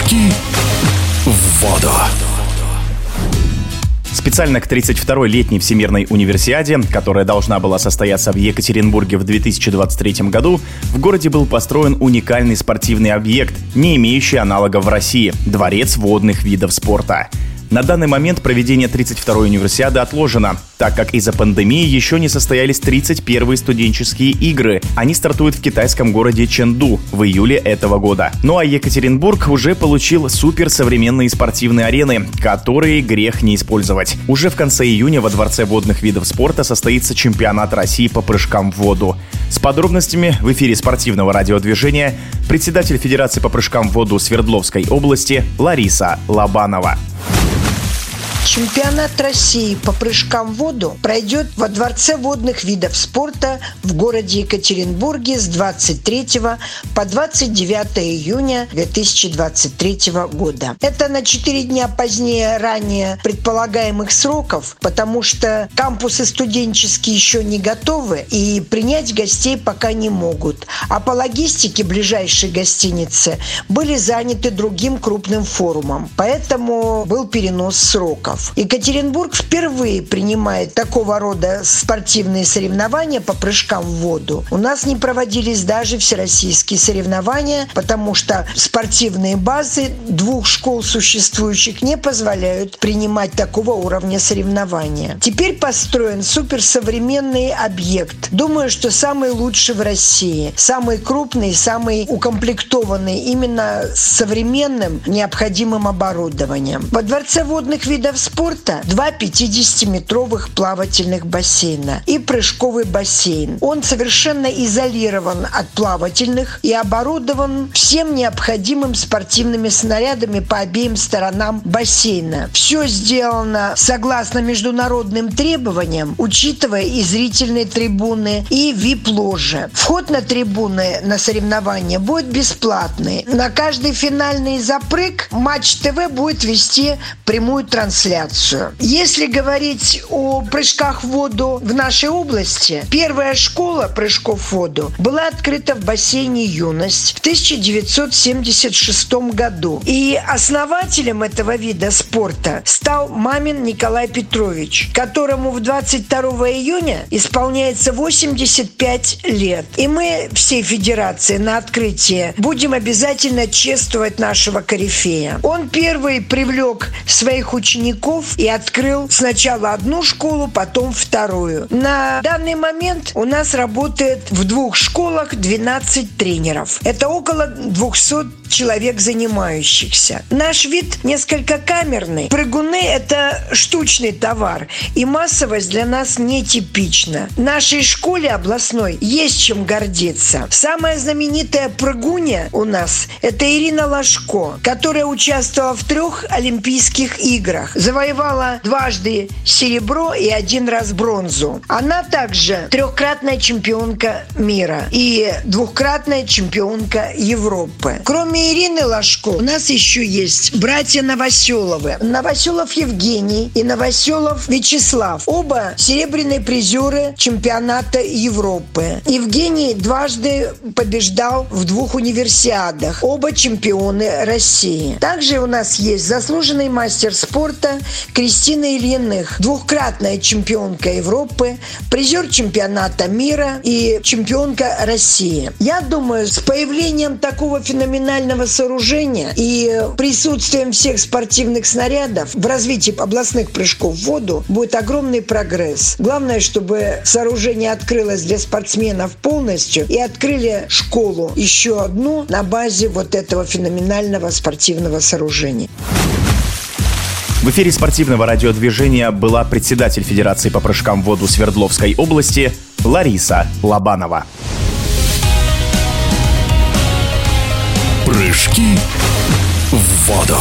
Прыжки в воду. Специально к 32-й летней Всемирной универсиаде, которая должна была состояться в Екатеринбурге в 2023 году, в городе был построен уникальный спортивный объект, не имеющий аналога в России – Дворец водных видов спорта. На данный момент проведение 32-й универсиады отложено, так как из-за пандемии еще не состоялись 31-е студенческие игры. Они стартуют в китайском городе Чэнду в июле этого года. Ну а Екатеринбург уже получил суперсовременные спортивные арены, которые грех не использовать. Уже в конце июня во Дворце водных видов спорта состоится чемпионат России по прыжкам в воду. С подробностями в эфире спортивного радиодвижения председатель Федерации по прыжкам в воду Свердловской области Лариса Лобанова. Чемпионат России по прыжкам в воду пройдет во Дворце водных видов спорта в городе Екатеринбурге с 23 по 29 июня 2023 года. Это на 4 дня позднее ранее предполагаемых сроков, потому что кампусы студенческие еще не готовы и принять гостей пока не могут. А по логистике ближайшие гостиницы были заняты другим крупным форумом. Поэтому был перенос сроков спортсменов. Екатеринбург впервые принимает такого рода спортивные соревнования по прыжкам в воду. У нас не проводились даже всероссийские соревнования, потому что спортивные базы двух школ существующих не позволяют принимать такого уровня соревнования. Теперь построен суперсовременный объект. Думаю, что самый лучший в России, самый крупный, самый укомплектованный именно современным необходимым оборудованием. Во Дворце водных видов спорта два 50-метровых плавательных бассейна и прыжковый бассейн. Он совершенно изолирован от плавательных и оборудован всем необходимым спортивными снарядами по обеим сторонам бассейна. Все сделано согласно международным требованиям, учитывая и зрительные трибуны, и вип-ложи. Вход на трибуны на соревнования будет бесплатный. На каждый финальный запрыг Матч ТВ будет вести прямую трансляцию трансляцию. Если говорить о прыжках в воду в нашей области, первая школа прыжков в воду была открыта в бассейне «Юность» в 1976 году. И основателем этого вида спорта стал Мамин Николай Петрович, которому в 22 июня исполняется 85 лет. И мы всей федерации на открытии будем обязательно чествовать нашего корифея. Он первый привлек своих учеников учеников и открыл сначала одну школу, потом вторую. На данный момент у нас работает в двух школах 12 тренеров. Это около 200 человек занимающихся. Наш вид несколько камерный. Прыгуны – это штучный товар, и массовость для нас нетипична. Нашей школе областной есть чем гордиться. Самая знаменитая прыгуня у нас – это Ирина Лашко, которая участвовала в трех Олимпийских играх завоевала дважды серебро и один раз бронзу. Она также трехкратная чемпионка мира и двухкратная чемпионка Европы. Кроме Ирины Ложко, у нас еще есть братья Новоселовы. Новоселов Евгений и Новоселов Вячеслав. Оба серебряные призеры чемпионата Европы. Евгений дважды побеждал в двух универсиадах. Оба чемпионы России. Также у нас есть заслуженный мастер спорта Кристина Ильиных, двухкратная чемпионка Европы, призер чемпионата мира и чемпионка России. Я думаю, с появлением такого феноменального сооружения и присутствием всех спортивных снарядов в развитии областных прыжков в воду будет огромный прогресс. Главное, чтобы сооружение открылось для спортсменов полностью и открыли школу еще одну на базе вот этого феноменального спортивного сооружения. В эфире спортивного радиодвижения была председатель Федерации по прыжкам в воду Свердловской области Лариса Лобанова. Прыжки в воду.